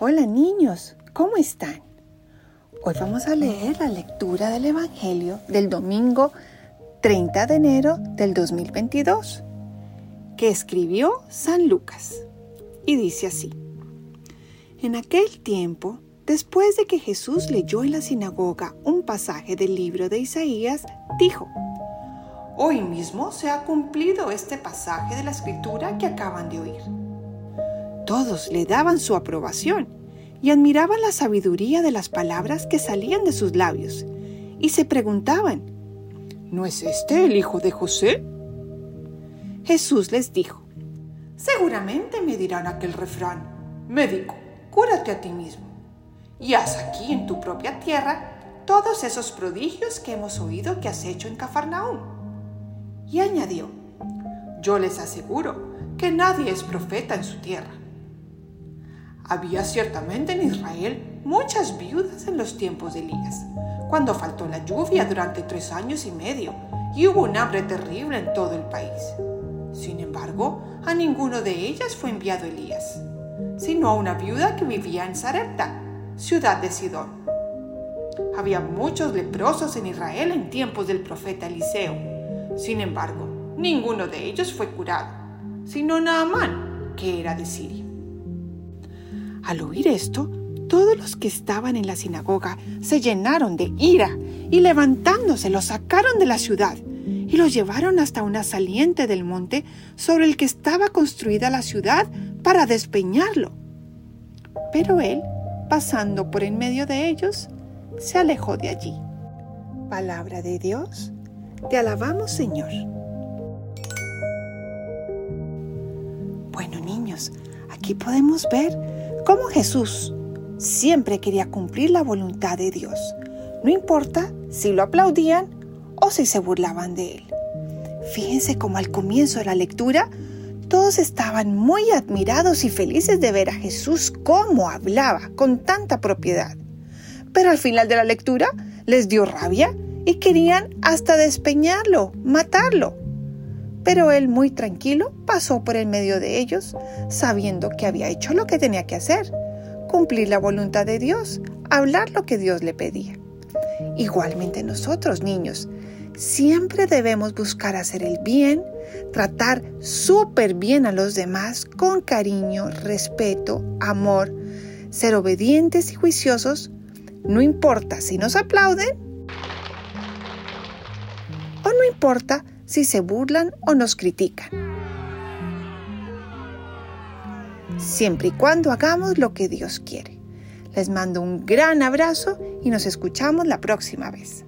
Hola niños, ¿cómo están? Hoy vamos a leer la lectura del Evangelio del domingo 30 de enero del 2022, que escribió San Lucas. Y dice así, en aquel tiempo, después de que Jesús leyó en la sinagoga un pasaje del libro de Isaías, dijo, Hoy mismo se ha cumplido este pasaje de la escritura que acaban de oír. Todos le daban su aprobación y admiraban la sabiduría de las palabras que salían de sus labios y se preguntaban, ¿no es este el hijo de José? Jesús les dijo, seguramente me dirán aquel refrán, médico, cúrate a ti mismo y haz aquí en tu propia tierra todos esos prodigios que hemos oído que has hecho en Cafarnaúm. Y añadió, yo les aseguro que nadie es profeta en su tierra. Había ciertamente en Israel muchas viudas en los tiempos de Elías, cuando faltó la lluvia durante tres años y medio y hubo un hambre terrible en todo el país. Sin embargo, a ninguno de ellas fue enviado Elías, sino a una viuda que vivía en Sarepta, ciudad de Sidón. Había muchos leprosos en Israel en tiempos del profeta Eliseo. Sin embargo, ninguno de ellos fue curado, sino Naamán, que era de Siria. Al oír esto, todos los que estaban en la sinagoga se llenaron de ira y levantándose lo sacaron de la ciudad y lo llevaron hasta una saliente del monte sobre el que estaba construida la ciudad para despeñarlo. Pero él, pasando por en medio de ellos, se alejó de allí. Palabra de Dios, te alabamos Señor. Bueno niños, aquí podemos ver cómo Jesús siempre quería cumplir la voluntad de Dios, no importa si lo aplaudían o si se burlaban de él. Fíjense cómo al comienzo de la lectura todos estaban muy admirados y felices de ver a Jesús cómo hablaba con tanta propiedad. Pero al final de la lectura les dio rabia y querían hasta despeñarlo, matarlo. Pero él muy tranquilo pasó por el medio de ellos, sabiendo que había hecho lo que tenía que hacer, cumplir la voluntad de Dios, hablar lo que Dios le pedía. Igualmente nosotros, niños, siempre debemos buscar hacer el bien, tratar súper bien a los demás con cariño, respeto, amor, ser obedientes y juiciosos, no importa si nos aplauden o no importa si se burlan o nos critican. Siempre y cuando hagamos lo que Dios quiere. Les mando un gran abrazo y nos escuchamos la próxima vez.